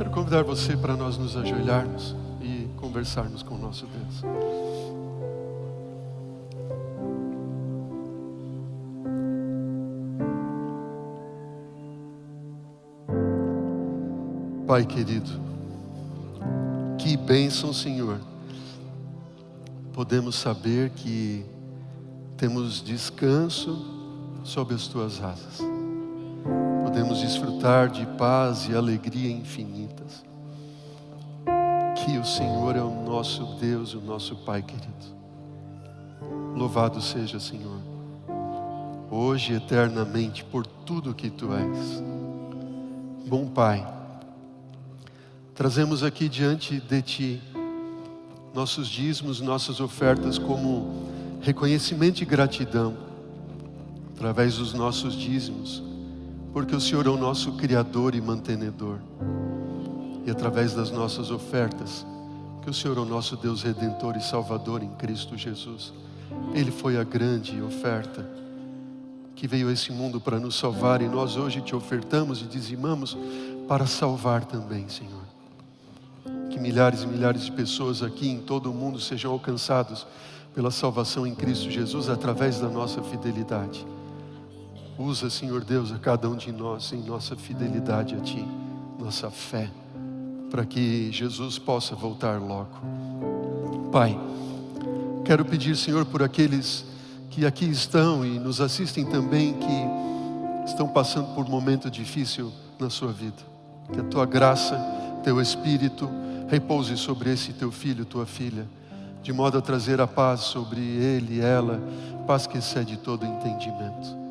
Quero convidar você para nós nos ajoelharmos e conversarmos com o nosso Deus. Pai querido, que bênção, Senhor, podemos saber que temos descanso sob as tuas asas. Podemos desfrutar de paz e alegria infinitas. Que o Senhor é o nosso Deus, o nosso Pai querido. Louvado seja, Senhor, hoje eternamente por tudo que tu és. Bom Pai, trazemos aqui diante de ti nossos dízimos, nossas ofertas como reconhecimento e gratidão através dos nossos dízimos, porque o Senhor é o nosso Criador e mantenedor, e através das nossas ofertas, que o Senhor é o nosso Deus redentor e salvador em Cristo Jesus. Ele foi a grande oferta que veio a esse mundo para nos salvar e nós hoje te ofertamos e dizimamos para salvar também, Senhor. Que milhares e milhares de pessoas aqui em todo o mundo sejam alcançados pela salvação em Cristo Jesus através da nossa fidelidade. Usa, Senhor Deus, a cada um de nós em nossa fidelidade a Ti, nossa fé, para que Jesus possa voltar logo. Pai, quero pedir, Senhor, por aqueles que aqui estão e nos assistem também, que estão passando por um momento difícil na sua vida. Que a Tua graça, Teu Espírito, repouse sobre esse Teu filho, Tua filha, de modo a trazer a paz sobre ele e ela, paz que excede todo entendimento.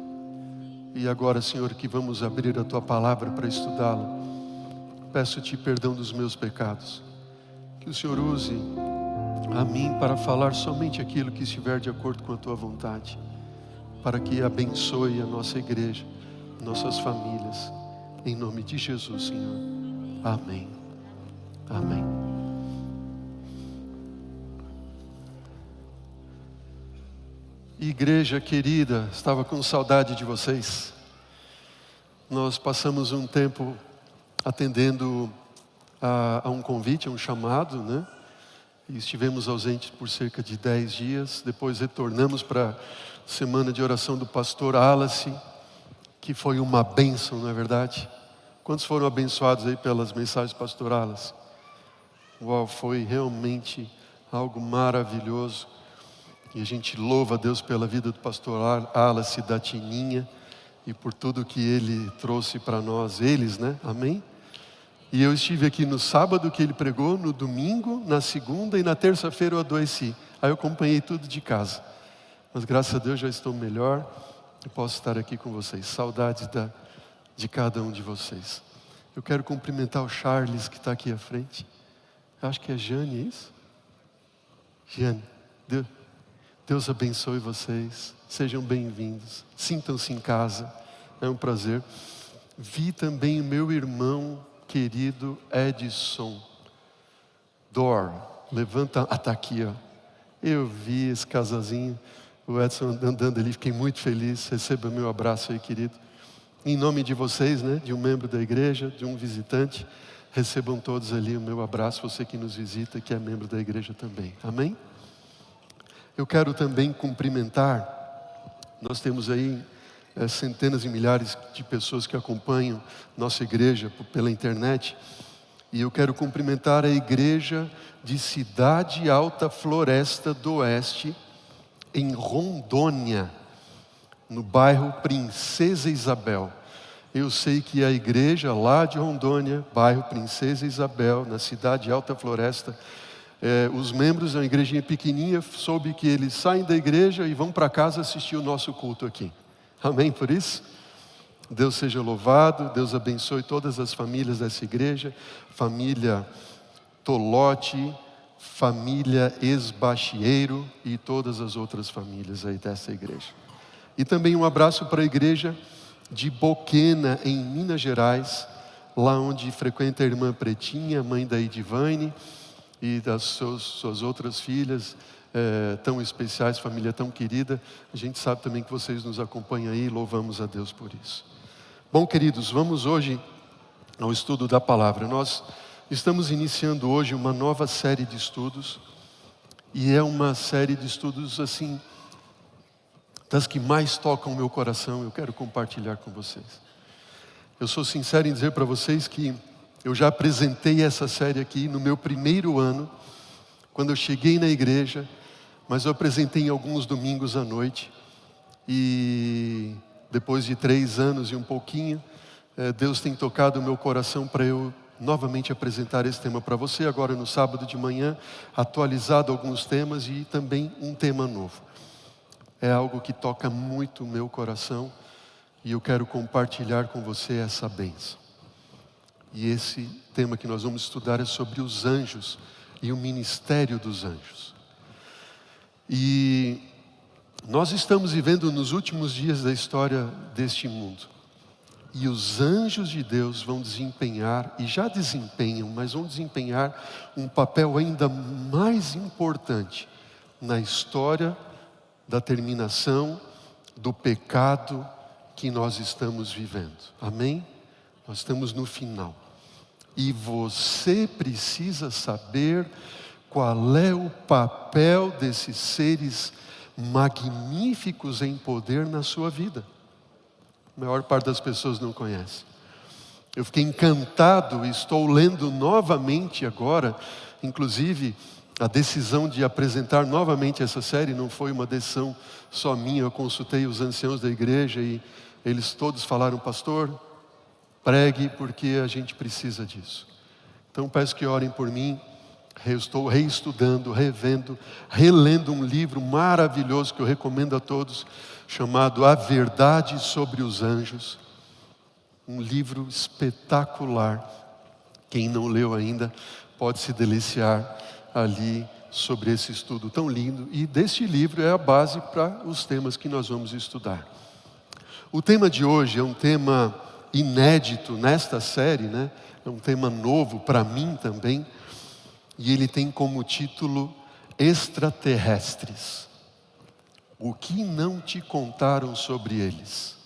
E agora, Senhor, que vamos abrir a tua palavra para estudá-la. Peço-te perdão dos meus pecados. Que o Senhor use a mim para falar somente aquilo que estiver de acordo com a tua vontade, para que abençoe a nossa igreja, nossas famílias. Em nome de Jesus, Senhor. Amém. Amém. Igreja querida, estava com saudade de vocês. Nós passamos um tempo atendendo a, a, um convite, a um chamado, né? E estivemos ausentes por cerca de dez dias. Depois retornamos para a semana de oração do pastor Alice, que foi uma bênção, não é verdade? Quantos foram abençoados aí pelas mensagens pastorais? Uau, foi realmente algo maravilhoso. E a gente louva a Deus pela vida do pastor Alice da Tininha e por tudo que ele trouxe para nós, eles, né? Amém? E eu estive aqui no sábado que ele pregou, no domingo, na segunda e na terça-feira eu adoeci. Aí eu acompanhei tudo de casa. Mas graças a Deus já estou melhor e posso estar aqui com vocês. Saudades da, de cada um de vocês. Eu quero cumprimentar o Charles que está aqui à frente. Acho que é Jane, é isso? Jane, Deus. Deus abençoe vocês, sejam bem-vindos, sintam-se em casa, é um prazer. Vi também o meu irmão querido Edson Dor, levanta, ah, está aqui, ó. Eu vi esse casazinho, o Edson andando ali, fiquei muito feliz. Receba meu abraço aí, querido. Em nome de vocês, né, de um membro da igreja, de um visitante, recebam todos ali o meu abraço, você que nos visita, que é membro da igreja também. Amém? Eu quero também cumprimentar, nós temos aí é, centenas e milhares de pessoas que acompanham nossa igreja pela internet, e eu quero cumprimentar a igreja de Cidade Alta Floresta do Oeste, em Rondônia, no bairro Princesa Isabel. Eu sei que a igreja lá de Rondônia, bairro Princesa Isabel, na cidade Alta Floresta, é, os membros da igrejinha pequenininha, soube que eles saem da igreja e vão para casa assistir o nosso culto aqui. Amém por isso? Deus seja louvado, Deus abençoe todas as famílias dessa igreja, família Tolote, família Esbachieiro e todas as outras famílias aí dessa igreja. E também um abraço para a igreja de Boquena, em Minas Gerais, lá onde frequenta a irmã Pretinha, mãe da Edivane, e das suas, suas outras filhas é, tão especiais, família tão querida. A gente sabe também que vocês nos acompanham aí e louvamos a Deus por isso. Bom, queridos, vamos hoje ao estudo da palavra. Nós estamos iniciando hoje uma nova série de estudos e é uma série de estudos assim das que mais tocam o meu coração. Eu quero compartilhar com vocês. Eu sou sincero em dizer para vocês que eu já apresentei essa série aqui no meu primeiro ano, quando eu cheguei na igreja, mas eu apresentei em alguns domingos à noite. E depois de três anos e um pouquinho, eh, Deus tem tocado o meu coração para eu novamente apresentar esse tema para você, agora no sábado de manhã, atualizado alguns temas e também um tema novo. É algo que toca muito o meu coração e eu quero compartilhar com você essa bênção. E esse tema que nós vamos estudar é sobre os anjos e o ministério dos anjos. E nós estamos vivendo nos últimos dias da história deste mundo. E os anjos de Deus vão desempenhar, e já desempenham, mas vão desempenhar um papel ainda mais importante na história da terminação do pecado que nós estamos vivendo. Amém? Nós estamos no final. E você precisa saber qual é o papel desses seres magníficos em poder na sua vida. A maior parte das pessoas não conhece. Eu fiquei encantado, estou lendo novamente agora, inclusive a decisão de apresentar novamente essa série não foi uma decisão só minha, eu consultei os anciãos da igreja e eles todos falaram, pastor, pregue porque a gente precisa disso. Então peço que orem por mim. Eu estou reestudando, revendo, relendo um livro maravilhoso que eu recomendo a todos, chamado A Verdade sobre os Anjos. Um livro espetacular. Quem não leu ainda pode se deliciar ali sobre esse estudo tão lindo. E deste livro é a base para os temas que nós vamos estudar. O tema de hoje é um tema inédito nesta série, né? É um tema novo para mim também. E ele tem como título Extraterrestres. O que não te contaram sobre eles?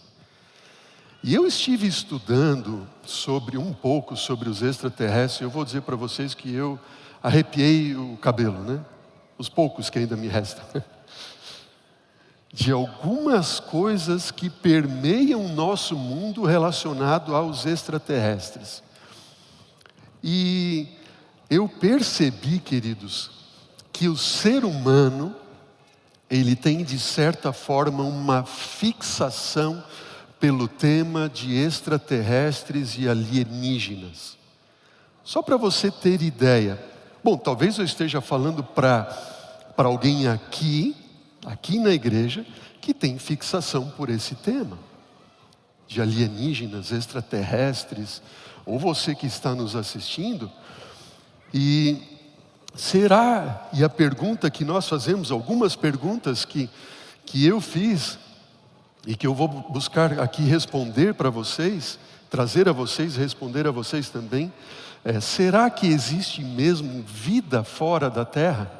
E eu estive estudando sobre um pouco sobre os extraterrestres. Eu vou dizer para vocês que eu arrepiei o cabelo, né? Os poucos que ainda me restam. De algumas coisas que permeiam o nosso mundo relacionado aos extraterrestres. E eu percebi, queridos, que o ser humano ele tem de certa forma uma fixação pelo tema de extraterrestres e alienígenas. Só para você ter ideia. Bom, talvez eu esteja falando para alguém aqui, aqui na igreja, que tem fixação por esse tema de alienígenas, extraterrestres, ou você que está nos assistindo, e Será? E a pergunta que nós fazemos, algumas perguntas que, que eu fiz e que eu vou buscar aqui responder para vocês, trazer a vocês, responder a vocês também, é, será que existe mesmo vida fora da Terra?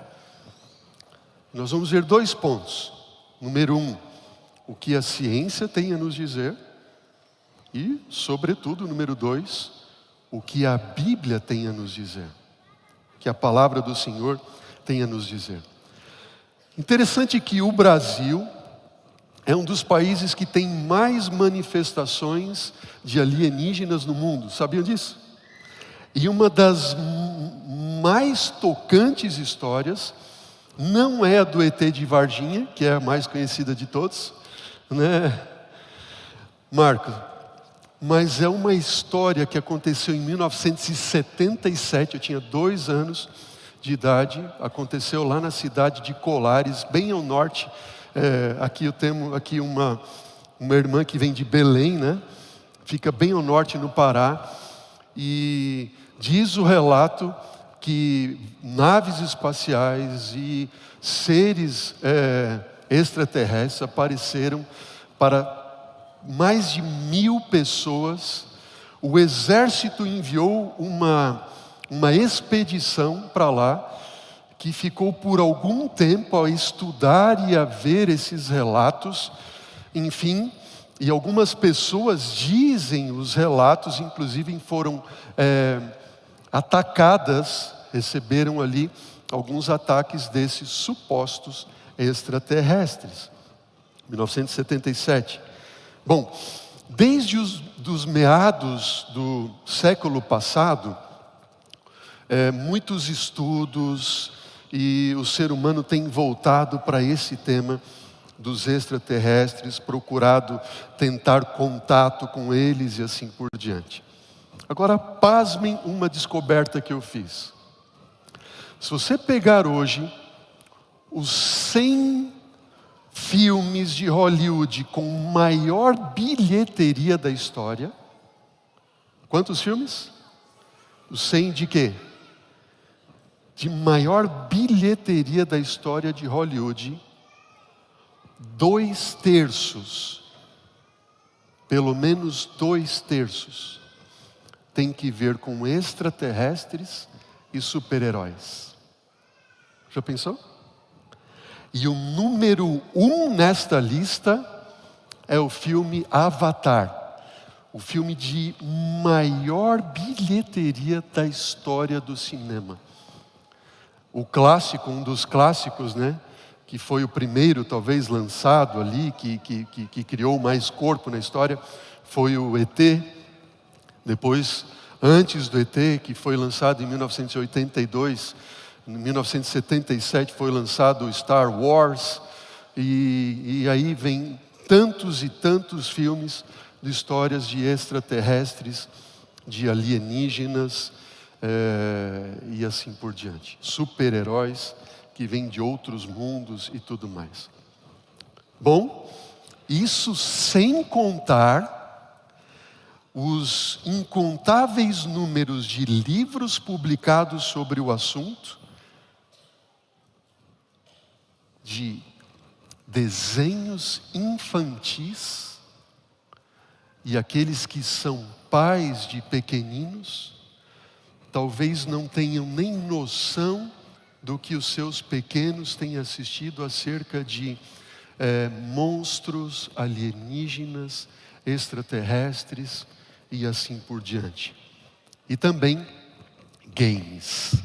Nós vamos ver dois pontos. Número um, o que a ciência tem a nos dizer, e, sobretudo, número dois, o que a Bíblia tem a nos dizer que a palavra do Senhor tem a nos dizer. Interessante que o Brasil é um dos países que tem mais manifestações de alienígenas no mundo, sabiam disso? E uma das mais tocantes histórias não é a do ET de Varginha, que é a mais conhecida de todos, né? Marco, mas é uma história que aconteceu em 1977, eu tinha dois anos de idade, aconteceu lá na cidade de Colares, bem ao norte. É, aqui eu tenho aqui uma, uma irmã que vem de Belém, né? Fica bem ao norte no Pará. E diz o relato que naves espaciais e seres é, extraterrestres apareceram para mais de mil pessoas, o exército enviou uma, uma expedição para lá, que ficou por algum tempo a estudar e a ver esses relatos, enfim, e algumas pessoas dizem, os relatos, inclusive foram é, atacadas, receberam ali alguns ataques desses supostos extraterrestres. 1977. Bom, desde os dos meados do século passado, é, muitos estudos e o ser humano tem voltado para esse tema dos extraterrestres, procurado tentar contato com eles e assim por diante. Agora, pasmem uma descoberta que eu fiz. Se você pegar hoje os 100 filmes de Hollywood com maior bilheteria da história, quantos filmes? Os 100 de quê? De maior bilheteria da história de Hollywood, dois terços, pelo menos dois terços, tem que ver com extraterrestres e super-heróis. Já pensou? E o número um nesta lista é o filme Avatar, o filme de maior bilheteria da história do cinema. O clássico, um dos clássicos, né? que foi o primeiro, talvez, lançado ali, que, que, que, que criou mais corpo na história, foi o ET. Depois, antes do ET, que foi lançado em 1982, em 1977 foi lançado Star Wars, e, e aí vem tantos e tantos filmes de histórias de extraterrestres, de alienígenas é, e assim por diante. Super-heróis que vem de outros mundos e tudo mais. Bom, isso sem contar os incontáveis números de livros publicados sobre o assunto, de desenhos infantis, e aqueles que são pais de pequeninos, talvez não tenham nem noção do que os seus pequenos têm assistido acerca de é, monstros alienígenas, extraterrestres e assim por diante. E também games.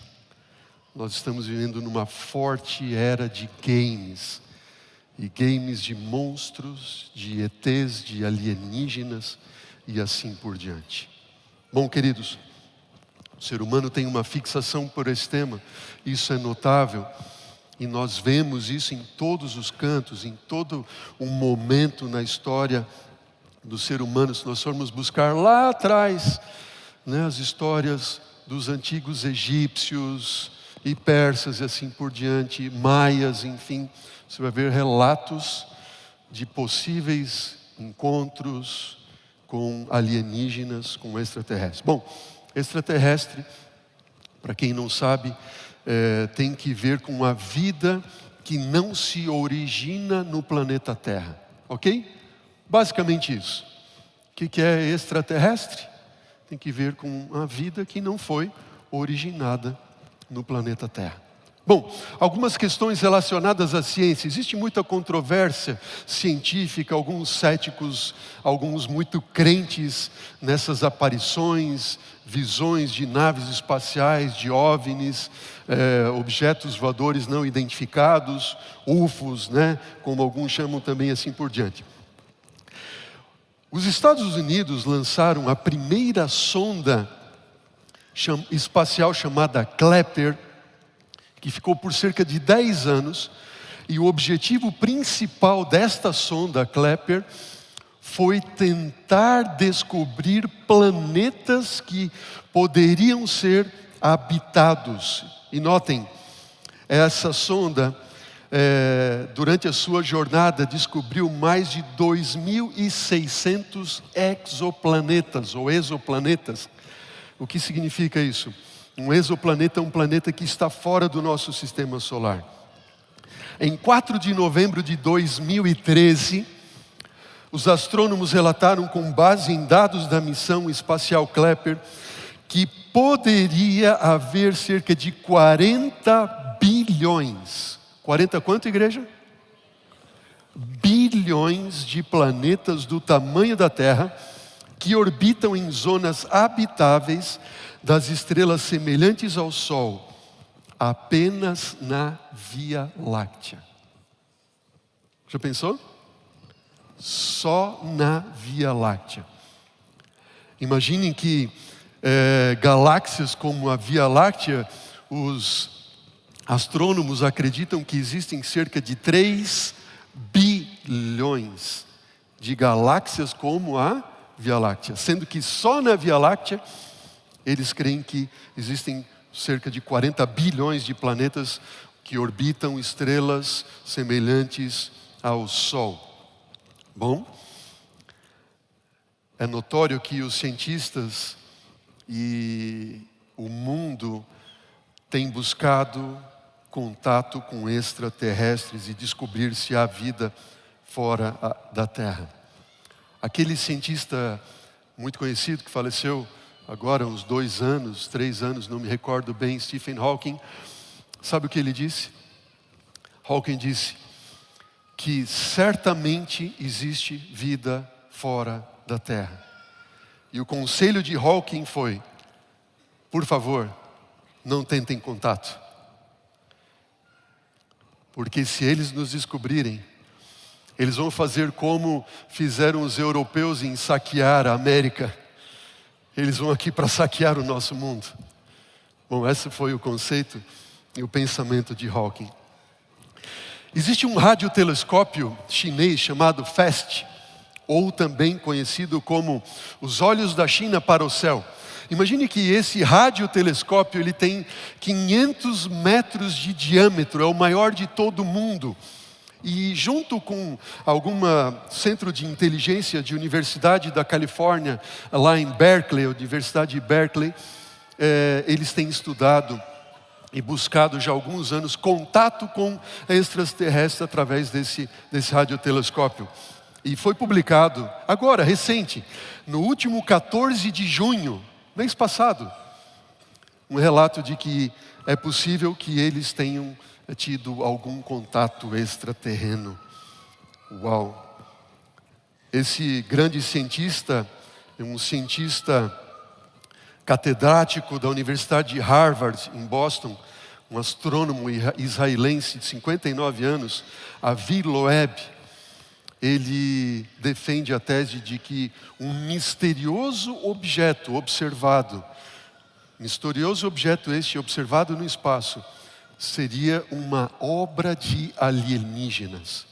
Nós estamos vivendo numa forte era de games. E games de monstros, de ETs, de alienígenas e assim por diante. Bom, queridos, o ser humano tem uma fixação por esse tema, isso é notável, e nós vemos isso em todos os cantos, em todo um momento na história do ser humano. Se nós formos buscar lá atrás, né, as histórias dos antigos egípcios e persas e assim por diante, maias, enfim, você vai ver relatos de possíveis encontros com alienígenas, com extraterrestres. Bom, Extraterrestre, para quem não sabe, é, tem que ver com a vida que não se origina no planeta Terra, ok? Basicamente isso. O que, é extraterrestre? Tem que ver com a vida que não foi originada no planeta Terra. Bom, algumas questões relacionadas à ciência. Existe muita controvérsia científica, alguns céticos, alguns muito crentes nessas aparições, visões de naves espaciais, de OVNIs, eh, objetos voadores não identificados, UFOs, né, como alguns chamam também assim por diante. Os Estados Unidos lançaram a primeira sonda espacial chamada Kepler que ficou por cerca de 10 anos, e o objetivo principal desta sonda Kepler foi tentar descobrir planetas que poderiam ser habitados. E notem, essa sonda, é, durante a sua jornada, descobriu mais de 2.600 exoplanetas ou exoplanetas. O que significa isso? Um exoplaneta é um planeta que está fora do nosso sistema solar. Em 4 de novembro de 2013, os astrônomos relataram, com base em dados da missão espacial Kepler, que poderia haver cerca de 40 bilhões. 40 quanto, igreja? Bilhões de planetas do tamanho da Terra que orbitam em zonas habitáveis das estrelas semelhantes ao Sol, apenas na Via Láctea. Já pensou? Só na Via Láctea. Imaginem que é, galáxias como a Via Láctea, os astrônomos acreditam que existem cerca de 3 bilhões de galáxias como a Via Láctea, sendo que só na Via Láctea eles creem que existem cerca de 40 bilhões de planetas que orbitam estrelas semelhantes ao Sol. Bom, é notório que os cientistas e o mundo têm buscado contato com extraterrestres e descobrir se há vida fora da Terra. Aquele cientista muito conhecido que faleceu agora uns dois anos, três anos, não me recordo bem, Stephen Hawking, sabe o que ele disse? Hawking disse que certamente existe vida fora da Terra. E o conselho de Hawking foi: por favor, não tentem contato. Porque se eles nos descobrirem, eles vão fazer como fizeram os europeus em saquear a América. Eles vão aqui para saquear o nosso mundo. Bom, esse foi o conceito e o pensamento de Hawking. Existe um radiotelescópio chinês chamado FAST, ou também conhecido como os olhos da China para o céu. Imagine que esse radiotelescópio ele tem 500 metros de diâmetro, é o maior de todo o mundo. E junto com algum centro de inteligência de Universidade da Califórnia, lá em Berkeley, Universidade de Berkeley, é, eles têm estudado e buscado já há alguns anos contato com extraterrestres através desse, desse radiotelescópio. E foi publicado agora, recente, no último 14 de junho mês passado, um relato de que é possível que eles tenham tido algum contato extraterreno. Uau! Esse grande cientista, um cientista catedrático da Universidade de Harvard, em Boston, um astrônomo israelense de 59 anos, Avi Loeb, ele defende a tese de que um misterioso objeto observado, misterioso objeto este observado no espaço, seria uma obra de alienígenas.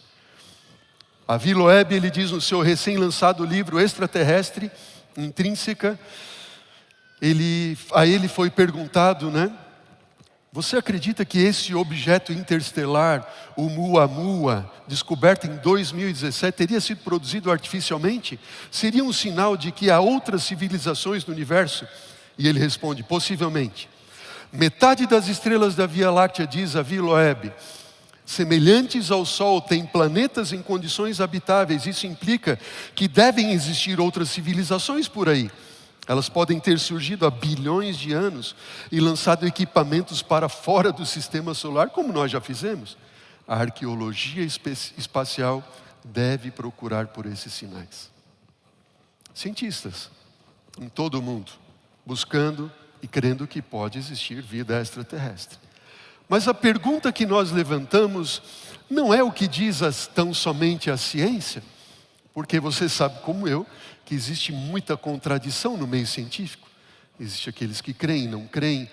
A Viloeb, ele diz no seu recém-lançado livro Extraterrestre, Intrínseca, ele, a ele foi perguntado, né? Você acredita que esse objeto interestelar, o Muamua, descoberto em 2017, teria sido produzido artificialmente? Seria um sinal de que há outras civilizações no universo? E ele responde: possivelmente. Metade das estrelas da Via Láctea, diz a Viloeb, semelhantes ao Sol, têm planetas em condições habitáveis. Isso implica que devem existir outras civilizações por aí. Elas podem ter surgido há bilhões de anos e lançado equipamentos para fora do sistema solar, como nós já fizemos. A arqueologia espacial deve procurar por esses sinais. Cientistas em todo o mundo buscando e crendo que pode existir vida extraterrestre. Mas a pergunta que nós levantamos não é o que diz as, tão somente a ciência, porque você sabe como eu que existe muita contradição no meio científico. Existem aqueles que creem, não creem,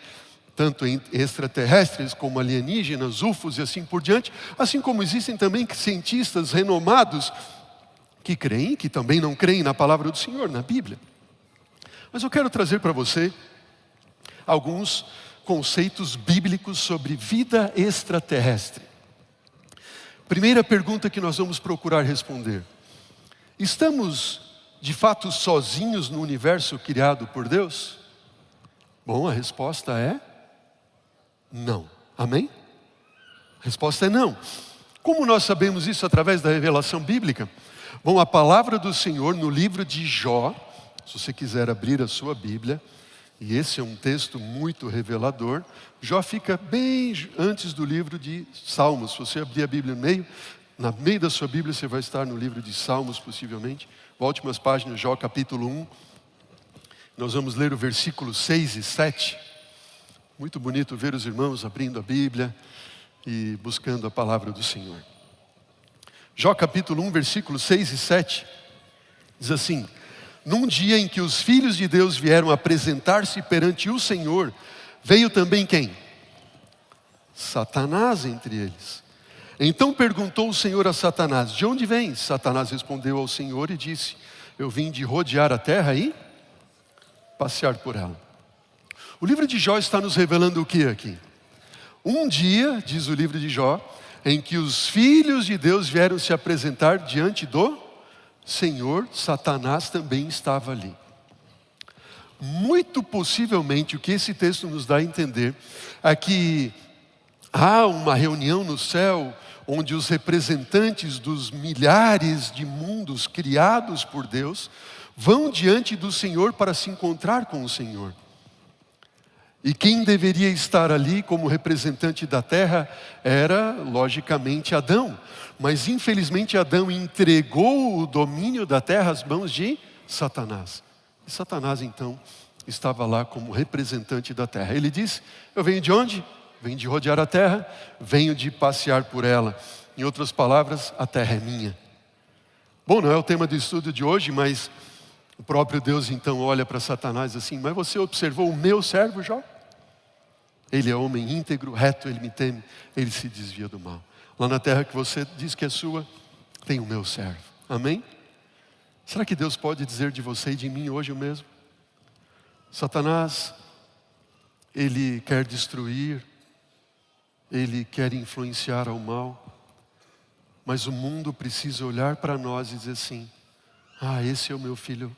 tanto em extraterrestres como alienígenas, UFOs e assim por diante, assim como existem também cientistas renomados que creem, que também não creem na palavra do Senhor, na Bíblia. Mas eu quero trazer para você alguns conceitos bíblicos sobre vida extraterrestre. Primeira pergunta que nós vamos procurar responder: estamos de fato sozinhos no universo criado por Deus? Bom, a resposta é não. Amém? A resposta é não. Como nós sabemos isso através da revelação bíblica? Bom, a palavra do Senhor no livro de Jó, se você quiser abrir a sua Bíblia, e esse é um texto muito revelador, Jó fica bem antes do livro de Salmos. Se você abrir a Bíblia no meio, Na meio da sua Bíblia você vai estar no livro de Salmos, possivelmente. Volte umas páginas, Jó capítulo 1. Nós vamos ler o versículo 6 e 7. Muito bonito ver os irmãos abrindo a Bíblia e buscando a palavra do Senhor. Jó capítulo 1, versículos 6 e 7. Diz assim: Num dia em que os filhos de Deus vieram apresentar-se perante o Senhor, veio também quem? Satanás entre eles. Então perguntou o Senhor a Satanás: De onde vens? Satanás respondeu ao Senhor e disse: Eu vim de rodear a terra e passear por ela. O livro de Jó está nos revelando o que aqui? Um dia, diz o livro de Jó, em que os filhos de Deus vieram se apresentar diante do Senhor, Satanás também estava ali. Muito possivelmente o que esse texto nos dá a entender é que há uma reunião no céu onde os representantes dos milhares de mundos criados por Deus vão diante do Senhor para se encontrar com o Senhor. E quem deveria estar ali como representante da terra era, logicamente, Adão. Mas infelizmente Adão entregou o domínio da terra às mãos de Satanás. E Satanás então estava lá como representante da terra. Ele disse: Eu venho de onde? Venho de rodear a terra, venho de passear por ela. Em outras palavras, a terra é minha. Bom, não é o tema do estudo de hoje, mas o próprio Deus então olha para Satanás assim: Mas você observou o meu servo Jó? Ele é homem íntegro, reto, ele me teme, ele se desvia do mal. Lá na terra que você diz que é sua, tem o meu servo. Amém? Será que Deus pode dizer de você e de mim hoje o mesmo? Satanás, ele quer destruir, ele quer influenciar ao mal, mas o mundo precisa olhar para nós e dizer assim: ah, esse é o meu filho,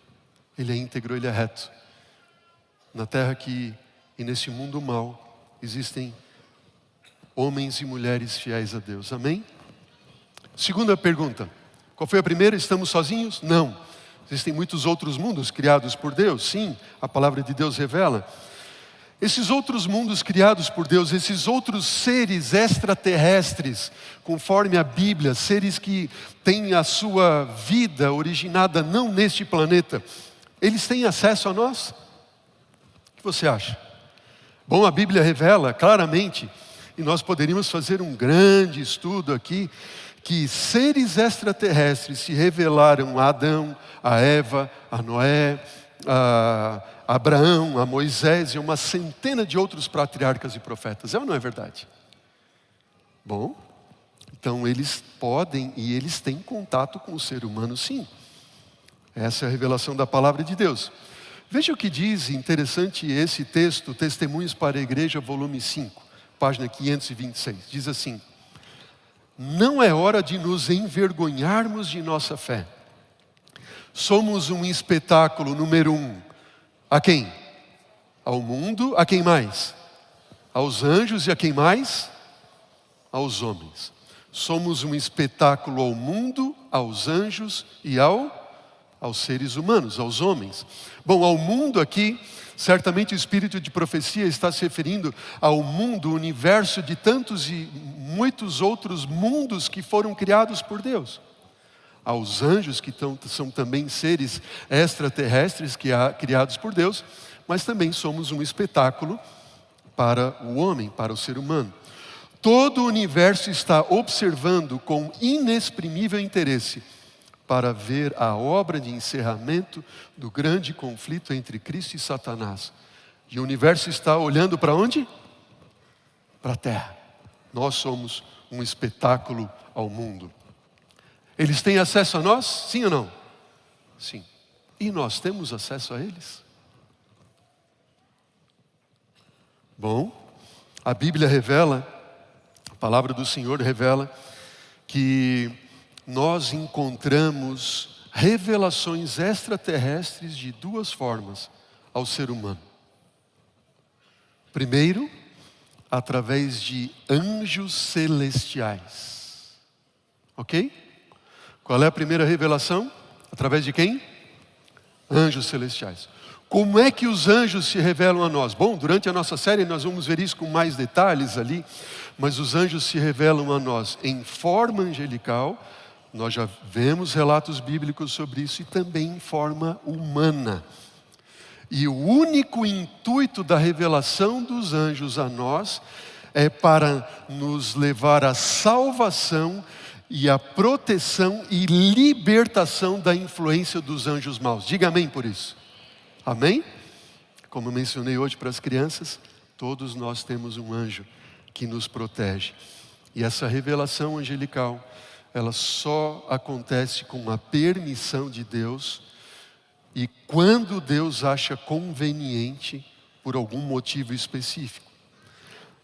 ele é íntegro, ele é reto. Na terra que e nesse mundo mal, existem homens e mulheres fiéis a Deus. Amém? Segunda pergunta. Qual foi a primeira? Estamos sozinhos? Não. Existem muitos outros mundos criados por Deus? Sim, a palavra de Deus revela. Esses outros mundos criados por Deus, esses outros seres extraterrestres, conforme a Bíblia, seres que têm a sua vida originada não neste planeta, eles têm acesso a nós? O que você acha? Bom, a Bíblia revela claramente, e nós poderíamos fazer um grande estudo aqui, que seres extraterrestres se revelaram a Adão, a Eva, a Noé, a Abraão, a Moisés e uma centena de outros patriarcas e profetas. É ou não é verdade? Bom, então eles podem e eles têm contato com o ser humano, sim. Essa é a revelação da palavra de Deus. Veja o que diz, interessante esse texto, Testemunhos para a Igreja, volume 5, página 526. Diz assim: Não é hora de nos envergonharmos de nossa fé. Somos um espetáculo número um. A quem? Ao mundo, a quem mais? Aos anjos e a quem mais? Aos homens. Somos um espetáculo ao mundo, aos anjos e ao aos seres humanos, aos homens. Bom, ao mundo aqui, certamente o espírito de profecia está se referindo ao mundo, o universo de tantos e muitos outros mundos que foram criados por Deus. Aos anjos, que são também seres extraterrestres criados por Deus, mas também somos um espetáculo para o homem, para o ser humano. Todo o universo está observando com inexprimível interesse para ver a obra de encerramento do grande conflito entre Cristo e Satanás. E o universo está olhando para onde? Para a terra. Nós somos um espetáculo ao mundo. Eles têm acesso a nós? Sim ou não? Sim. E nós temos acesso a eles? Bom, a Bíblia revela, a palavra do Senhor revela que nós encontramos revelações extraterrestres de duas formas ao ser humano. Primeiro, através de anjos celestiais. Ok? Qual é a primeira revelação? Através de quem? Anjos celestiais. Como é que os anjos se revelam a nós? Bom, durante a nossa série nós vamos ver isso com mais detalhes ali, mas os anjos se revelam a nós em forma angelical, nós já vemos relatos bíblicos sobre isso, e também em forma humana. E o único intuito da revelação dos anjos a nós é para nos levar à salvação e à proteção e libertação da influência dos anjos maus. Diga amém por isso. Amém? Como eu mencionei hoje para as crianças, todos nós temos um anjo que nos protege. E essa revelação angelical, ela só acontece com a permissão de Deus e quando Deus acha conveniente por algum motivo específico.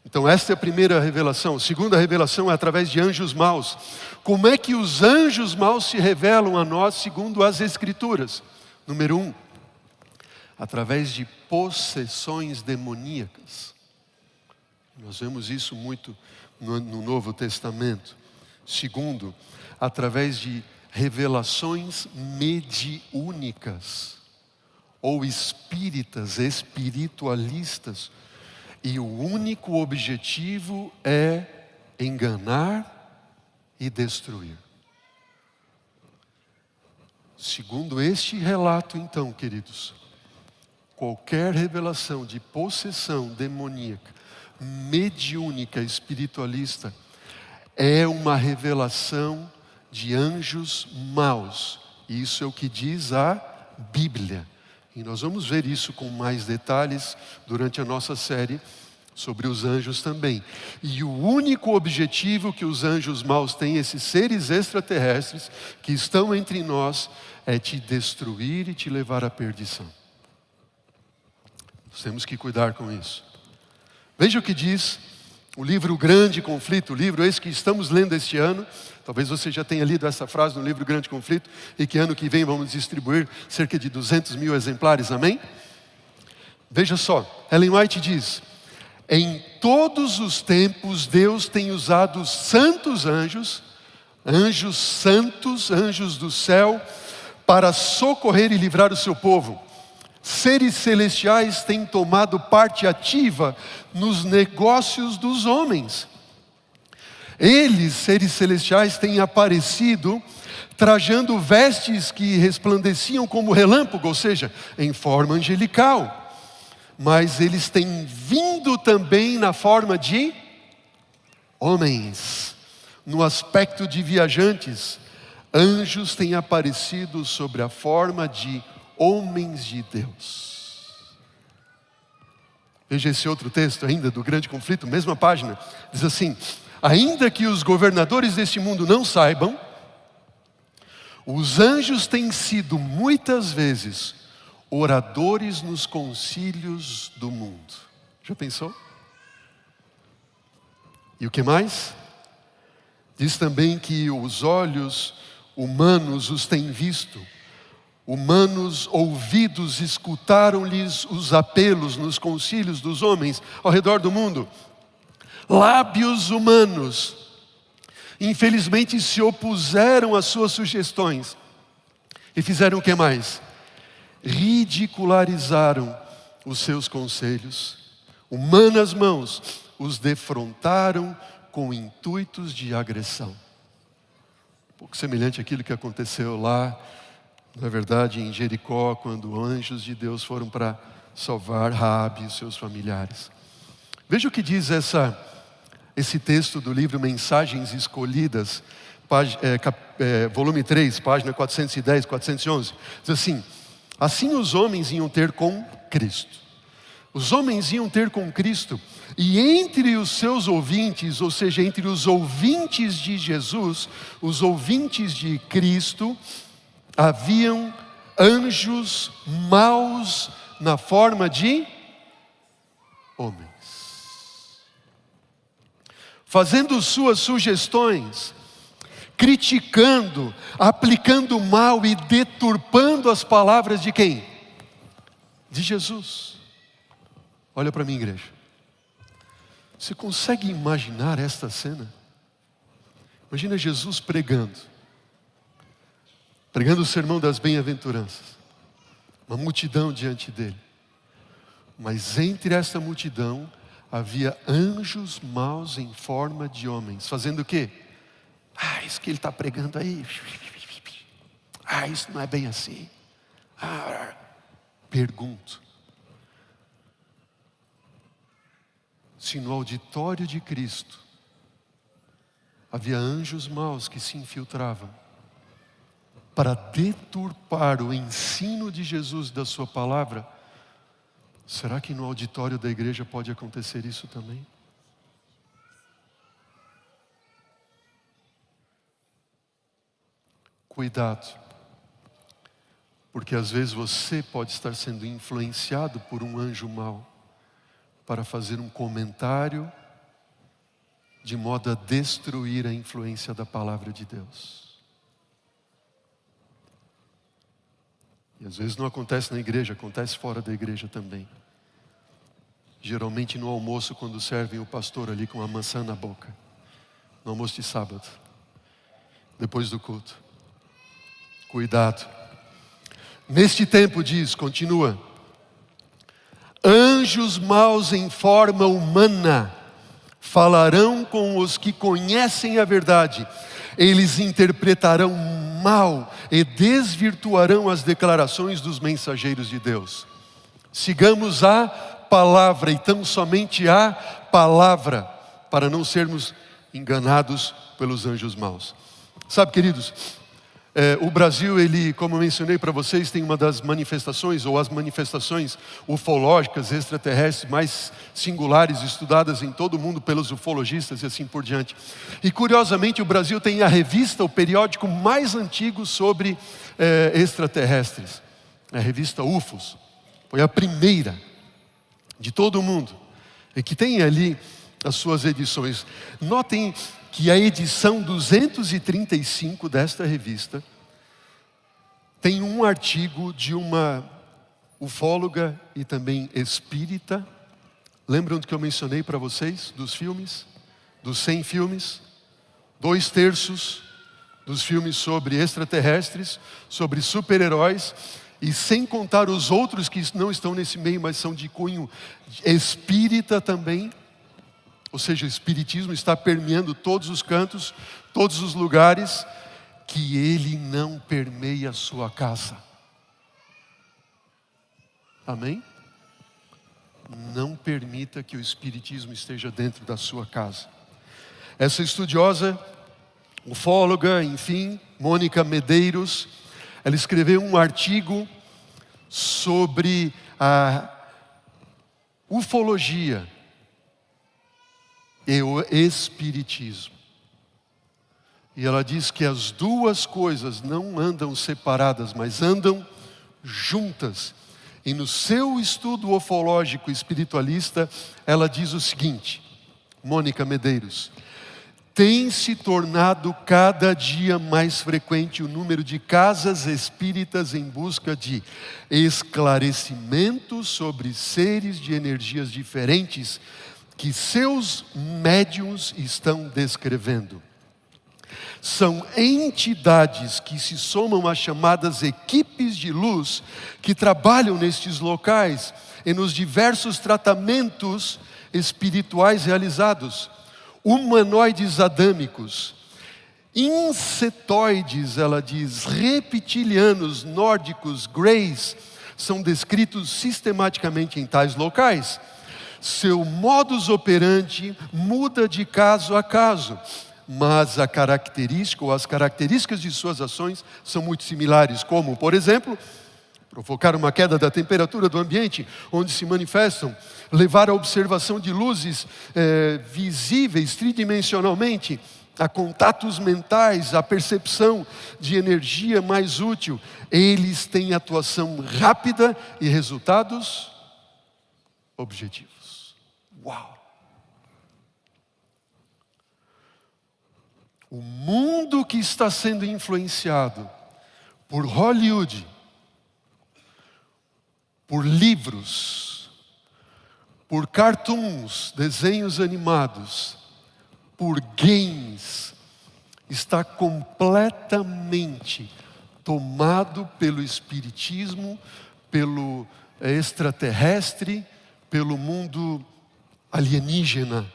Então, esta é a primeira revelação. A segunda revelação é através de anjos maus. Como é que os anjos maus se revelam a nós segundo as Escrituras? Número um, através de possessões demoníacas. Nós vemos isso muito no, no Novo Testamento. Segundo, através de revelações mediúnicas ou espíritas, espiritualistas, e o único objetivo é enganar e destruir. Segundo este relato, então, queridos, qualquer revelação de possessão demoníaca, mediúnica, espiritualista, é uma revelação de anjos maus. Isso é o que diz a Bíblia. E nós vamos ver isso com mais detalhes durante a nossa série sobre os anjos também. E o único objetivo que os anjos maus têm, esses seres extraterrestres que estão entre nós, é te destruir e te levar à perdição. Nós temos que cuidar com isso. Veja o que diz o livro Grande Conflito, o livro esse que estamos lendo este ano. Talvez você já tenha lido essa frase no livro Grande Conflito e que ano que vem vamos distribuir cerca de 200 mil exemplares, amém? Veja só, Ellen White diz: em todos os tempos Deus tem usado santos anjos, anjos santos, anjos do céu, para socorrer e livrar o seu povo seres celestiais têm tomado parte ativa nos negócios dos homens. Eles, seres celestiais, têm aparecido trajando vestes que resplandeciam como relâmpago, ou seja, em forma angelical. Mas eles têm vindo também na forma de homens, no aspecto de viajantes. Anjos têm aparecido sobre a forma de homens de Deus. Veja esse outro texto ainda do grande conflito, mesma página. Diz assim: Ainda que os governadores deste mundo não saibam, os anjos têm sido muitas vezes oradores nos concílios do mundo. Já pensou? E o que mais? Diz também que os olhos humanos os têm visto Humanos ouvidos escutaram-lhes os apelos nos concílios dos homens ao redor do mundo. Lábios humanos, infelizmente, se opuseram às suas sugestões e fizeram o que mais? Ridicularizaram os seus conselhos. Humanas mãos os defrontaram com intuitos de agressão. Um pouco semelhante àquilo que aconteceu lá na verdade, em Jericó, quando anjos de Deus foram para salvar Rabi e seus familiares. Veja o que diz essa, esse texto do livro Mensagens Escolhidas, é, cap, é, volume 3, página 410, 411. Diz assim: Assim os homens iam ter com Cristo. Os homens iam ter com Cristo, e entre os seus ouvintes, ou seja, entre os ouvintes de Jesus, os ouvintes de Cristo, haviam anjos maus na forma de homens, fazendo suas sugestões, criticando, aplicando mal e deturpando as palavras de quem? De Jesus. Olha para mim, igreja. Você consegue imaginar esta cena? Imagina Jesus pregando pregando o sermão das bem-aventuranças. Uma multidão diante dele. Mas entre essa multidão havia anjos maus em forma de homens, fazendo o quê? Ah, isso que ele está pregando aí. Ah, isso não é bem assim. Ah, pergunto. Se no auditório de Cristo havia anjos maus que se infiltravam para deturpar o ensino de Jesus da Sua palavra, será que no auditório da igreja pode acontecer isso também? Cuidado, porque às vezes você pode estar sendo influenciado por um anjo mau para fazer um comentário de modo a destruir a influência da palavra de Deus. E às vezes não acontece na igreja, acontece fora da igreja também. Geralmente no almoço, quando servem o pastor ali com a maçã na boca, no almoço de sábado, depois do culto. Cuidado. Neste tempo, diz, continua, anjos maus em forma humana falarão com os que conhecem a verdade, eles interpretarão mal e desvirtuarão as declarações dos mensageiros de Deus. Sigamos a palavra e tão somente a palavra, para não sermos enganados pelos anjos maus. Sabe, queridos, é, o Brasil, ele, como eu mencionei para vocês, tem uma das manifestações, ou as manifestações ufológicas extraterrestres mais singulares, estudadas em todo o mundo pelos ufologistas e assim por diante. E curiosamente, o Brasil tem a revista, o periódico mais antigo sobre é, extraterrestres, a revista UFOS. Foi a primeira de todo o mundo, e que tem ali as suas edições. Notem que a edição 235 desta revista tem um artigo de uma ufóloga e também espírita. Lembram do que eu mencionei para vocês dos filmes? Dos 100 filmes? Dois terços dos filmes sobre extraterrestres, sobre super-heróis, e sem contar os outros que não estão nesse meio, mas são de cunho espírita também. Ou seja, o Espiritismo está permeando todos os cantos, todos os lugares, que ele não permeia a sua casa. Amém? Não permita que o Espiritismo esteja dentro da sua casa. Essa estudiosa, ufóloga, enfim, Mônica Medeiros, ela escreveu um artigo sobre a ufologia e o Espiritismo. E ela diz que as duas coisas não andam separadas, mas andam juntas. E no seu estudo ufológico espiritualista, ela diz o seguinte: Mônica Medeiros, tem se tornado cada dia mais frequente o número de casas espíritas em busca de esclarecimento sobre seres de energias diferentes que seus médiums estão descrevendo. São entidades que se somam às chamadas equipes de luz que trabalham nestes locais e nos diversos tratamentos espirituais realizados. Humanoides adâmicos, insetoides, ela diz, reptilianos, nórdicos, greys, são descritos sistematicamente em tais locais seu modus operandi muda de caso a caso, mas a característica ou as características de suas ações são muito similares, como, por exemplo, provocar uma queda da temperatura do ambiente onde se manifestam, levar a observação de luzes é, visíveis tridimensionalmente, a contatos mentais, a percepção de energia mais útil. Eles têm atuação rápida e resultados objetivos. Uau! O mundo que está sendo influenciado por Hollywood, por livros, por cartoons, desenhos animados, por games, está completamente tomado pelo espiritismo, pelo extraterrestre, pelo mundo alienígena.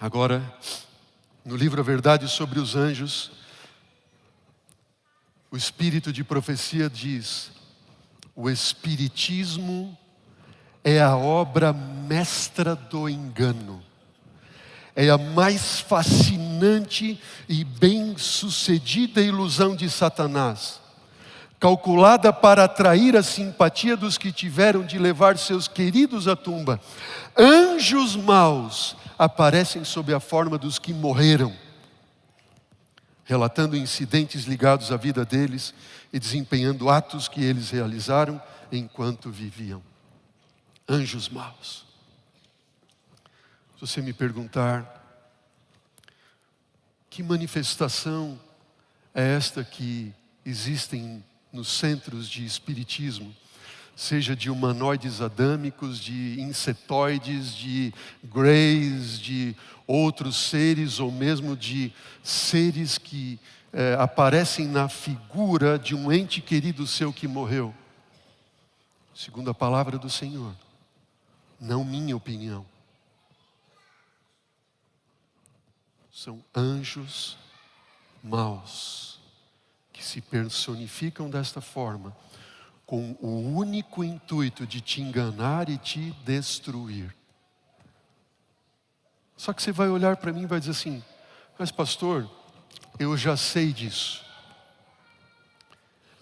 Agora, no livro A Verdade sobre os Anjos, o espírito de profecia diz: o Espiritismo é a obra mestra do engano, é a mais fascinante e bem-sucedida ilusão de Satanás, calculada para atrair a simpatia dos que tiveram de levar seus queridos à tumba. Anjos maus aparecem sob a forma dos que morreram relatando incidentes ligados à vida deles e desempenhando atos que eles realizaram enquanto viviam. Anjos maus. Se você me perguntar, que manifestação é esta que existem nos centros de espiritismo? seja de humanoides adâmicos, de insetoides, de greys, de outros seres, ou mesmo de seres que é, aparecem na figura de um ente querido seu que morreu. Segundo a palavra do Senhor, não minha opinião. São anjos maus que se personificam desta forma com o único intuito de te enganar e te destruir. Só que você vai olhar para mim e vai dizer assim: Mas, pastor, eu já sei disso.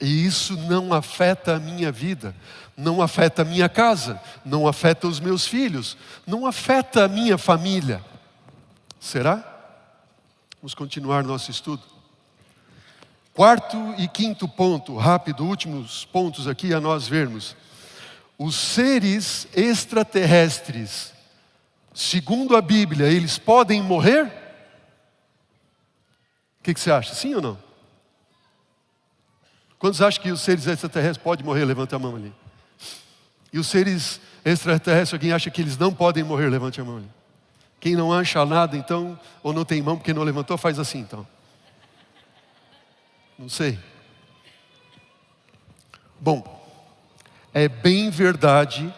E isso não afeta a minha vida, não afeta a minha casa, não afeta os meus filhos, não afeta a minha família. Será? Vamos continuar nosso estudo. Quarto e quinto ponto, rápido, últimos pontos aqui a nós vermos. Os seres extraterrestres, segundo a Bíblia, eles podem morrer? O que, que você acha? Sim ou não? Quantos acham que os seres extraterrestres podem morrer? Levante a mão ali. E os seres extraterrestres, alguém acha que eles não podem morrer? Levante a mão ali. Quem não acha nada, então, ou não tem mão porque não levantou, faz assim então. Não sei. Bom, é bem verdade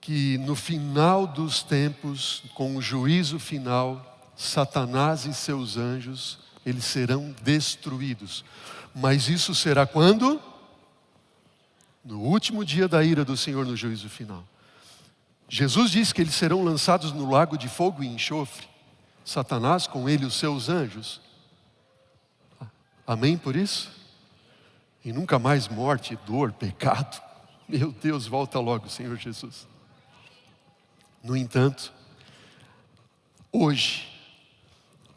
que no final dos tempos, com o juízo final, Satanás e seus anjos, eles serão destruídos. Mas isso será quando? No último dia da ira do Senhor no juízo final. Jesus disse que eles serão lançados no lago de fogo e enxofre. Satanás, com ele os seus anjos. Amém por isso? E nunca mais morte, dor, pecado. Meu Deus, volta logo, Senhor Jesus. No entanto, hoje,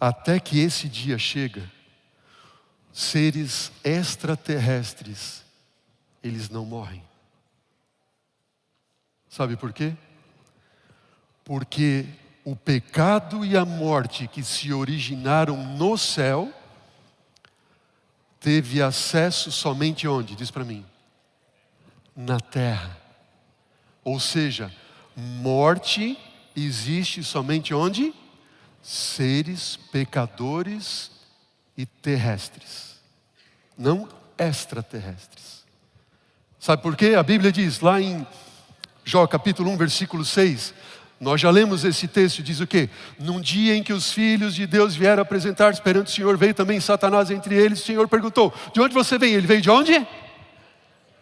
até que esse dia chega, seres extraterrestres, eles não morrem. Sabe por quê? Porque o pecado e a morte que se originaram no céu, teve acesso somente onde? Diz para mim. Na terra. Ou seja, morte existe somente onde? Seres pecadores e terrestres, não extraterrestres. Sabe por quê? A Bíblia diz lá em Jó capítulo 1, versículo 6: nós já lemos esse texto, diz o quê? Num dia em que os filhos de Deus vieram apresentar-se perante o Senhor, veio também Satanás entre eles. O Senhor perguntou: De onde você vem? Ele veio de onde?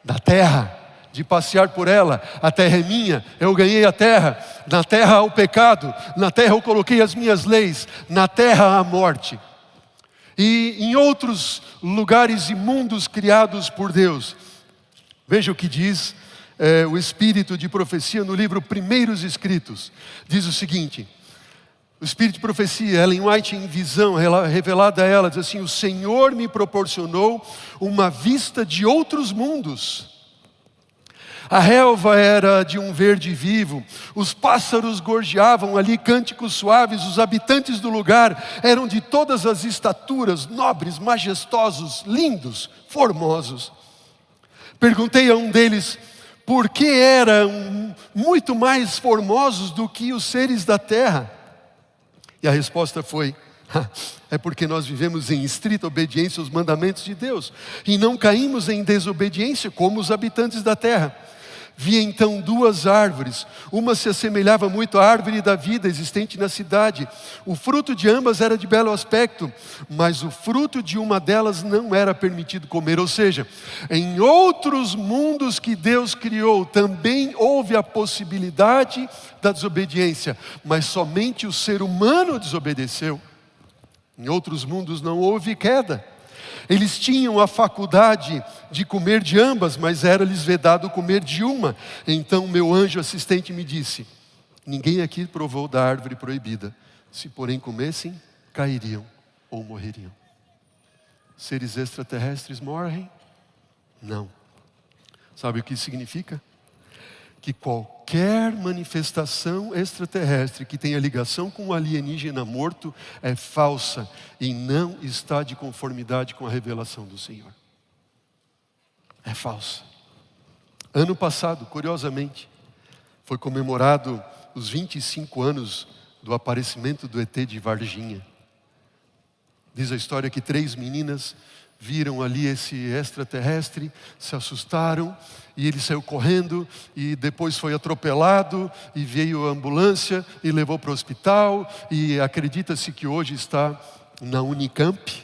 Da terra, de passear por ela. A terra é minha, eu ganhei a terra. Na terra há o pecado, na terra eu coloquei as minhas leis, na terra há a morte. E em outros lugares imundos criados por Deus, veja o que diz é, o espírito de profecia no livro Primeiros Escritos. Diz o seguinte: o espírito de profecia, Ellen White, em visão revelada a ela, diz assim: O Senhor me proporcionou uma vista de outros mundos. A relva era de um verde vivo, os pássaros gorjeavam ali cânticos suaves, os habitantes do lugar eram de todas as estaturas, nobres, majestosos, lindos, formosos. Perguntei a um deles: porque eram muito mais formosos do que os seres da terra? E a resposta foi: é porque nós vivemos em estrita obediência aos mandamentos de Deus e não caímos em desobediência como os habitantes da terra. Vi então duas árvores. Uma se assemelhava muito à árvore da vida existente na cidade. O fruto de ambas era de belo aspecto, mas o fruto de uma delas não era permitido comer. Ou seja, em outros mundos que Deus criou, também houve a possibilidade da desobediência, mas somente o ser humano desobedeceu. Em outros mundos não houve queda. Eles tinham a faculdade de comer de ambas, mas era-lhes vedado comer de uma. Então meu anjo assistente me disse: Ninguém aqui provou da árvore proibida. Se porém comessem, cairiam ou morreriam. Seres extraterrestres morrem? Não. Sabe o que isso significa? Que qualquer manifestação extraterrestre que tenha ligação com um alienígena morto é falsa e não está de conformidade com a revelação do Senhor. É falsa. Ano passado, curiosamente, foi comemorado os 25 anos do aparecimento do ET de Varginha. Diz a história que três meninas viram ali esse extraterrestre, se assustaram e ele saiu correndo e depois foi atropelado e veio a ambulância e levou para o hospital e acredita-se que hoje está na Unicamp,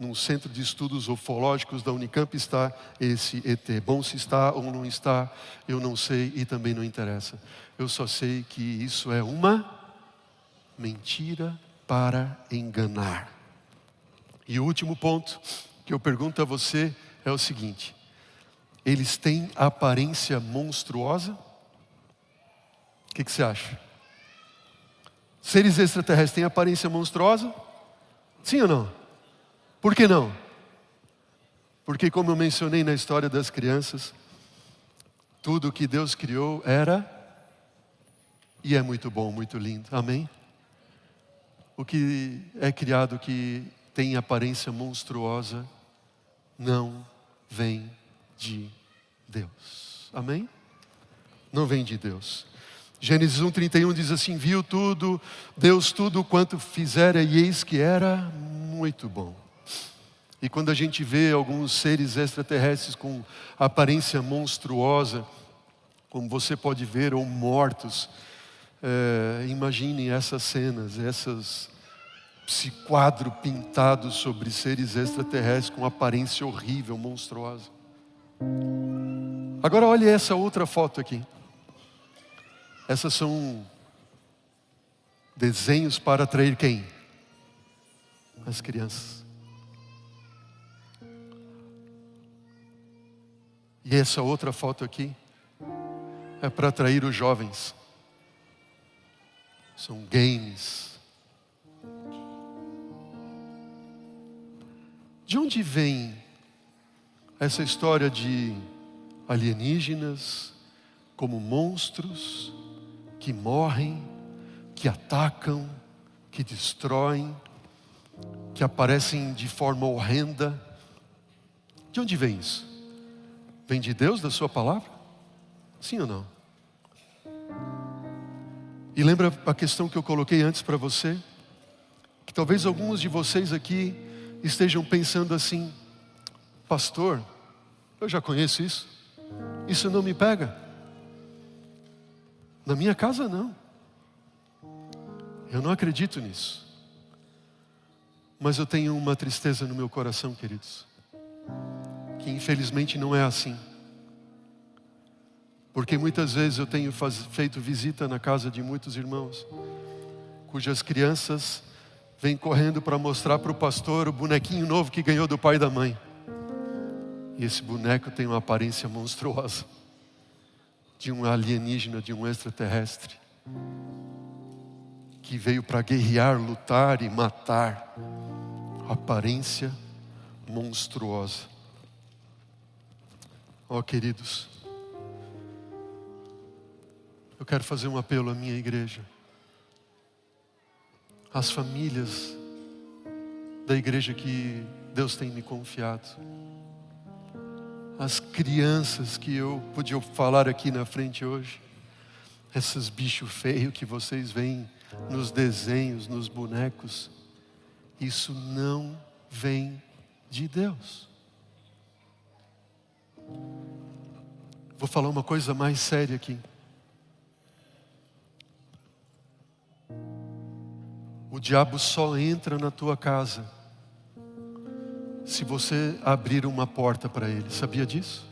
num centro de estudos ufológicos da Unicamp está esse ET. Bom se está ou não está, eu não sei e também não interessa. Eu só sei que isso é uma mentira para enganar. E o último ponto que eu pergunto a você é o seguinte: eles têm aparência monstruosa? O que, que você acha? Seres extraterrestres têm aparência monstruosa? Sim ou não? Por que não? Porque, como eu mencionei na história das crianças, tudo que Deus criou era e é muito bom, muito lindo. Amém? O que é criado que tem aparência monstruosa, não vem de Deus. Amém? Não vem de Deus. Gênesis 1,31 diz assim: Viu tudo, Deus tudo quanto fizera, e eis que era muito bom. E quando a gente vê alguns seres extraterrestres com aparência monstruosa, como você pode ver, ou mortos, é, imagine essas cenas, essas esse quadro pintado sobre seres extraterrestres com aparência horrível, monstruosa. Agora olhe essa outra foto aqui. Essas são desenhos para atrair quem? As crianças. E essa outra foto aqui é para atrair os jovens. São games De onde vem essa história de alienígenas como monstros que morrem, que atacam, que destroem, que aparecem de forma horrenda? De onde vem isso? Vem de Deus, da Sua palavra? Sim ou não? E lembra a questão que eu coloquei antes para você? Que talvez alguns de vocês aqui estejam pensando assim: Pastor, eu já conheço isso, isso não me pega. Na minha casa, não. Eu não acredito nisso. Mas eu tenho uma tristeza no meu coração, queridos, que infelizmente não é assim. Porque muitas vezes eu tenho faz, feito visita na casa de muitos irmãos, cujas crianças vem correndo para mostrar para o pastor o bonequinho novo que ganhou do pai e da mãe. E esse boneco tem uma aparência monstruosa de um alienígena, de um extraterrestre que veio para guerrear, lutar e matar. Aparência monstruosa. Ó oh, queridos, eu quero fazer um apelo à minha igreja as famílias da igreja que Deus tem me confiado, as crianças que eu podia falar aqui na frente hoje, esses bichos feios que vocês veem nos desenhos, nos bonecos, isso não vem de Deus. Vou falar uma coisa mais séria aqui. O diabo só entra na tua casa se você abrir uma porta para ele. Sabia disso?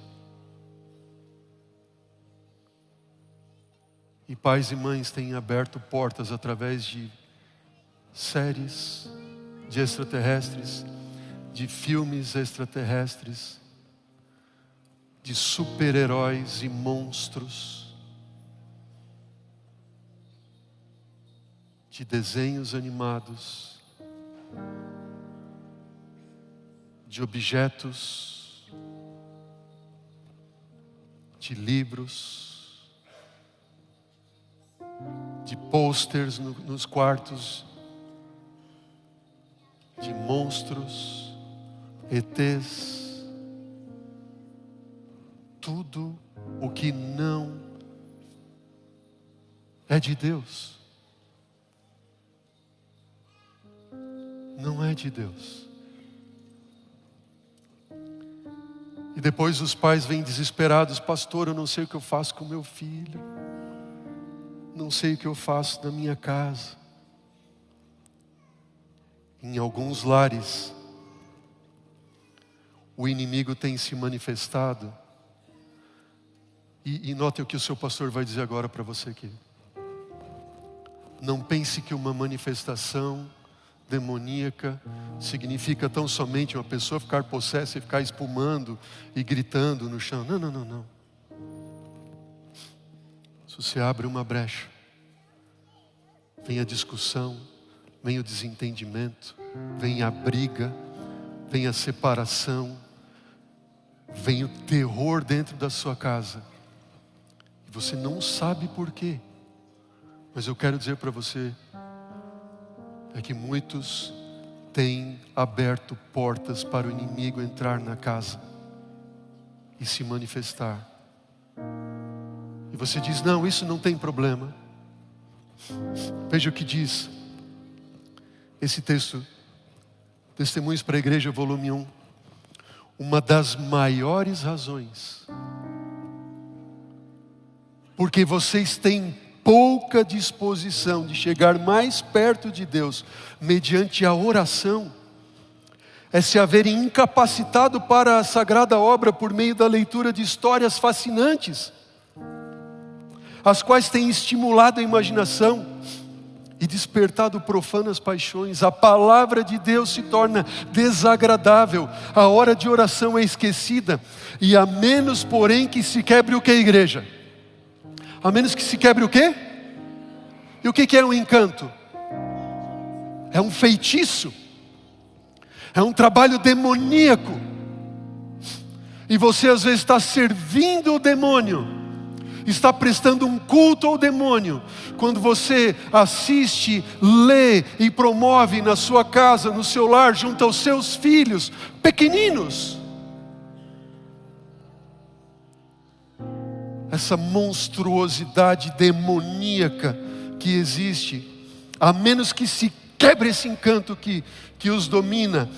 E pais e mães têm aberto portas através de séries de extraterrestres, de filmes extraterrestres, de super-heróis e monstros, de desenhos animados, de objetos, de livros, de posters no, nos quartos, de monstros, ETs, tudo o que não é de Deus. Não é de Deus. E depois os pais vêm desesperados, pastor, eu não sei o que eu faço com meu filho, não sei o que eu faço na minha casa. Em alguns lares, o inimigo tem se manifestado. E, e note o que o seu pastor vai dizer agora para você aqui. Não pense que uma manifestação demoníaca significa tão somente uma pessoa ficar possessa e ficar espumando e gritando no chão. Não, não, não, não. Se abre uma brecha. Vem a discussão, vem o desentendimento, vem a briga, vem a separação, vem o terror dentro da sua casa. E você não sabe por quê. Mas eu quero dizer para você é que muitos têm aberto portas para o inimigo entrar na casa e se manifestar. E você diz: "Não, isso não tem problema". Veja o que diz esse texto, Testemunhos para a Igreja, volume 1. Uma das maiores razões, porque vocês têm pouca disposição de chegar mais perto de Deus mediante a oração, é se haverem incapacitado para a sagrada obra por meio da leitura de histórias fascinantes, as quais têm estimulado a imaginação e despertado profanas paixões, a palavra de Deus se torna desagradável, a hora de oração é esquecida, e a menos, porém, que se quebre o que, igreja? A menos que se quebre o quê? E o que é um encanto? É um feitiço, é um trabalho demoníaco, e você às vezes está servindo o demônio está prestando um culto ao demônio, quando você assiste, lê e promove na sua casa, no seu lar, junto aos seus filhos pequeninos, essa monstruosidade demoníaca que existe, a menos que se quebre esse encanto que, que os domina,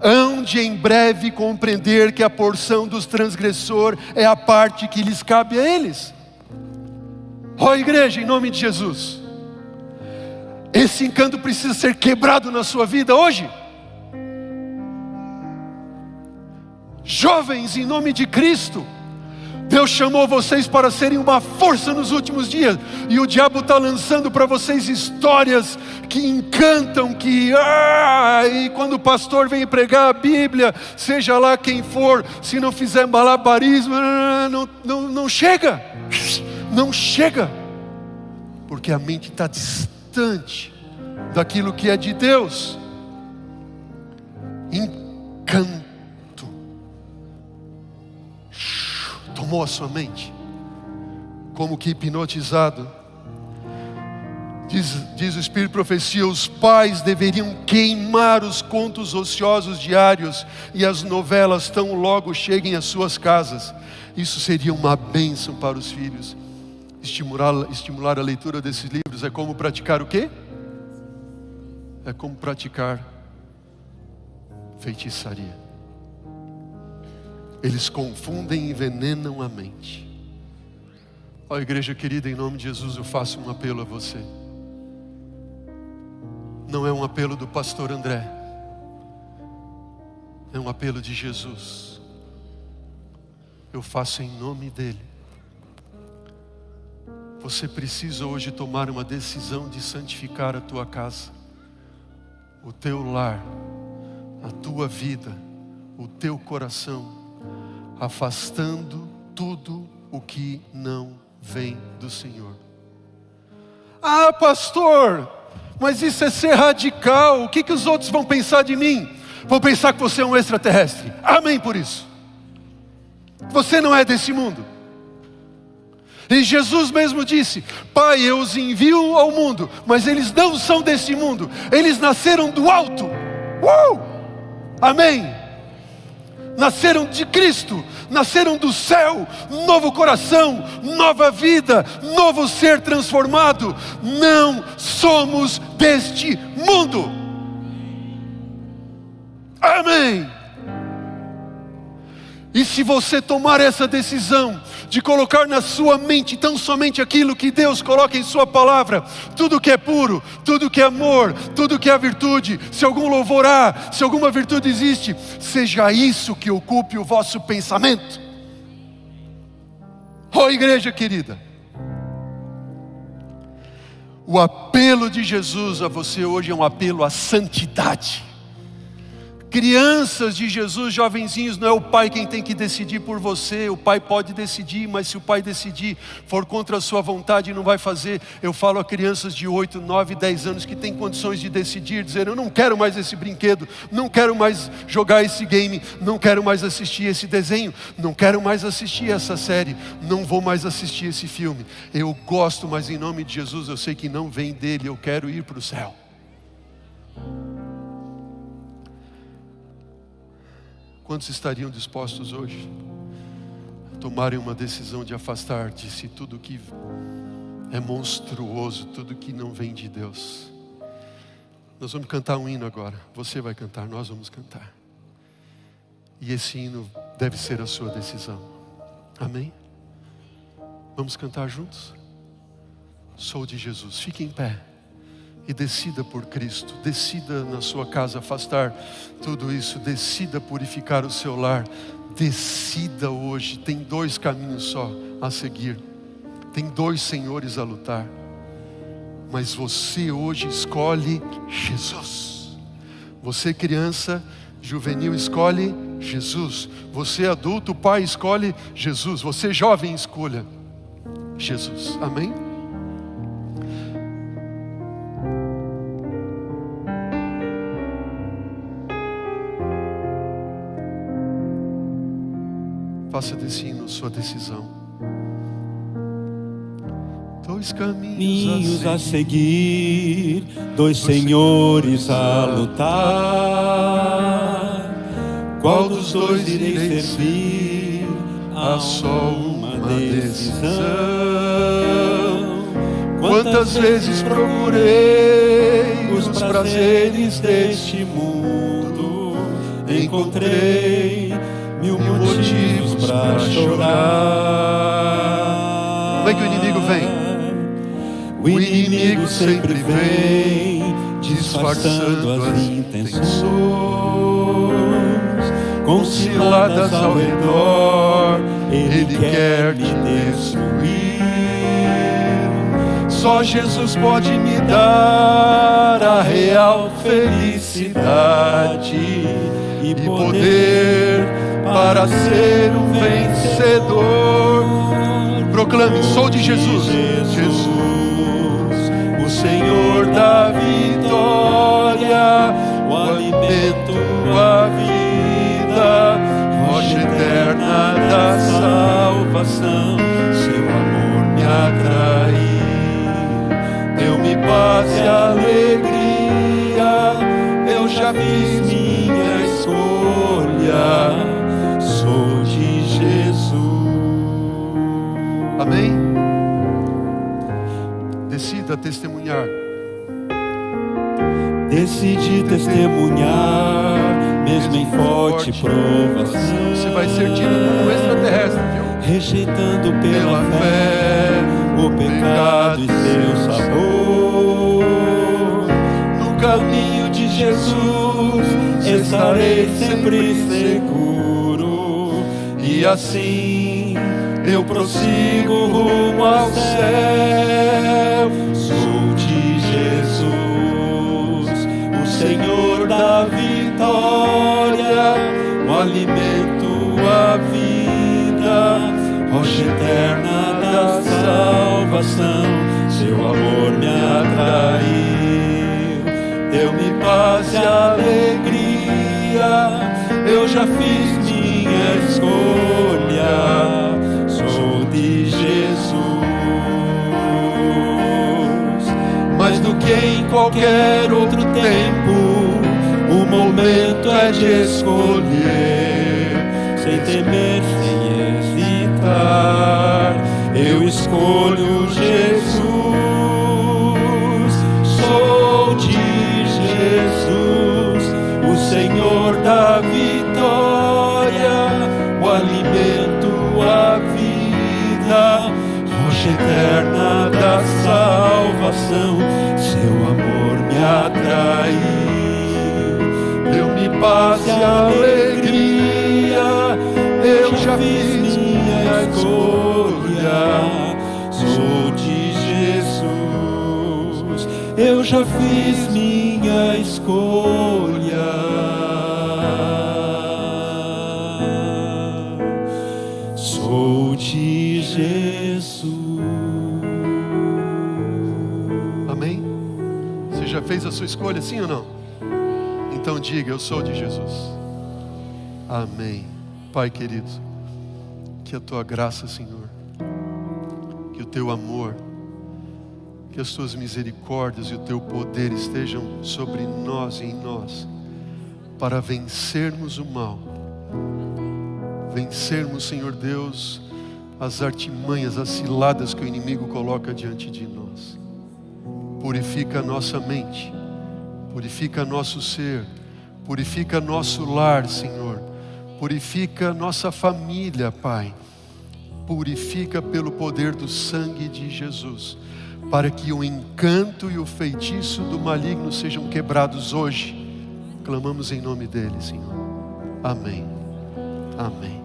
hão de em breve compreender que a porção dos transgressor é a parte que lhes cabe a eles. Ó oh, igreja, em nome de Jesus, esse encanto precisa ser quebrado na sua vida hoje. Jovens, em nome de Cristo, Deus chamou vocês para serem uma força nos últimos dias, e o diabo está lançando para vocês histórias que encantam, que ah, e quando o pastor vem pregar a Bíblia, seja lá quem for, se não fizer malabarismo, não, não, não chega não chega, porque a mente está distante daquilo que é de Deus. Encanto tomou a sua mente, como que hipnotizado. Diz, diz o Espírito Profecia: os pais deveriam queimar os contos ociosos diários e as novelas tão logo cheguem às suas casas. Isso seria uma bênção para os filhos estimular, estimular a leitura desses livros é como praticar o quê? É como praticar feitiçaria. Eles confundem e envenenam a mente. Ó igreja querida, em nome de Jesus, eu faço um apelo a você. Não é um apelo do pastor André, é um apelo de Jesus. Eu faço em nome dEle. Você precisa hoje tomar uma decisão de santificar a tua casa, o teu lar, a tua vida, o teu coração, afastando tudo o que não vem do Senhor. Ah, pastor, mas isso é ser radical. O que, que os outros vão pensar de mim? Vão pensar que você é um extraterrestre. Amém por isso. Você não é desse mundo. E Jesus mesmo disse: Pai, eu os envio ao mundo, mas eles não são desse mundo, eles nasceram do alto. Uh! Amém nasceram de Cristo, nasceram do céu, novo coração, nova vida, novo ser transformado. Não somos deste mundo. Amém. E se você tomar essa decisão de colocar na sua mente tão somente aquilo que Deus coloca em Sua palavra, tudo que é puro, tudo que é amor, tudo que é virtude, se algum louvor há, se alguma virtude existe, seja isso que ocupe o vosso pensamento. Oh, igreja querida, o apelo de Jesus a você hoje é um apelo à santidade. Crianças de Jesus, jovenzinhos, não é o pai quem tem que decidir por você. O pai pode decidir, mas se o pai decidir for contra a sua vontade, não vai fazer. Eu falo a crianças de 8, 9, 10 anos que têm condições de decidir, dizer: Eu não quero mais esse brinquedo, não quero mais jogar esse game, não quero mais assistir esse desenho, não quero mais assistir essa série, não vou mais assistir esse filme. Eu gosto, mas em nome de Jesus eu sei que não vem dele, eu quero ir para o céu. Quantos estariam dispostos hoje a tomarem uma decisão de afastar de si tudo que é monstruoso, tudo que não vem de Deus? Nós vamos cantar um hino agora. Você vai cantar, nós vamos cantar. E esse hino deve ser a sua decisão. Amém? Vamos cantar juntos? Sou de Jesus. Fique em pé e decida por Cristo, decida na sua casa afastar tudo isso, decida purificar o seu lar, decida hoje. Tem dois caminhos só a seguir, tem dois senhores a lutar, mas você hoje escolhe Jesus. Você, criança, juvenil, escolhe Jesus. Você, adulto, pai, escolhe Jesus. Você, jovem, escolha Jesus. Amém? Faça hino sua decisão. Dois caminhos a seguir, dois senhores a lutar. Qual dos dois irei servir? Há só uma decisão. Quantas vezes procurei os prazeres deste mundo, encontrei mil motivos para chorar. Como é que o inimigo vem? O inimigo sempre vem disfarçando as intenções, com ciladas ao redor, ele quer me destruir. Só Jesus pode me dar a real felicidade e poder para ser um vencedor. Proclame: sou de Jesus. Jesus, o Senhor da vitória, o alimento, a vida, rocha eterna da salvação. Seu amor me atraiu, deu-me paz e alegria. Eu já fiz minha escolha Amém? Decida testemunhar. Decide testemunhar, mesmo em forte provação. Você vai ser tido como extraterrestre, viu? Rejeitando pela, pela fé o pecado e seu sabor. No caminho de Jesus estarei sempre seguro e assim eu prossigo rumo ao céu. Sou de Jesus, o Senhor da vitória, o alimento, a vida, rocha eterna da salvação. Seu amor me atraiu, deu-me paz e alegria. Eu já fiz minha escolha escolher, já fiz minha escolha. Sou de Jesus. Amém? Você já fez a sua escolha, sim ou não? Então diga: Eu sou de Jesus. Amém. Pai querido, que a tua graça, Senhor, as tuas misericórdias e o teu poder estejam sobre nós e em nós, para vencermos o mal, vencermos, Senhor Deus, as artimanhas, as ciladas que o inimigo coloca diante de nós. Purifica a nossa mente, purifica nosso ser, purifica nosso lar, Senhor, purifica nossa família, Pai. Purifica pelo poder do sangue de Jesus, para que o encanto e o feitiço do maligno sejam quebrados hoje. Clamamos em nome dele, Senhor. Amém. Amém.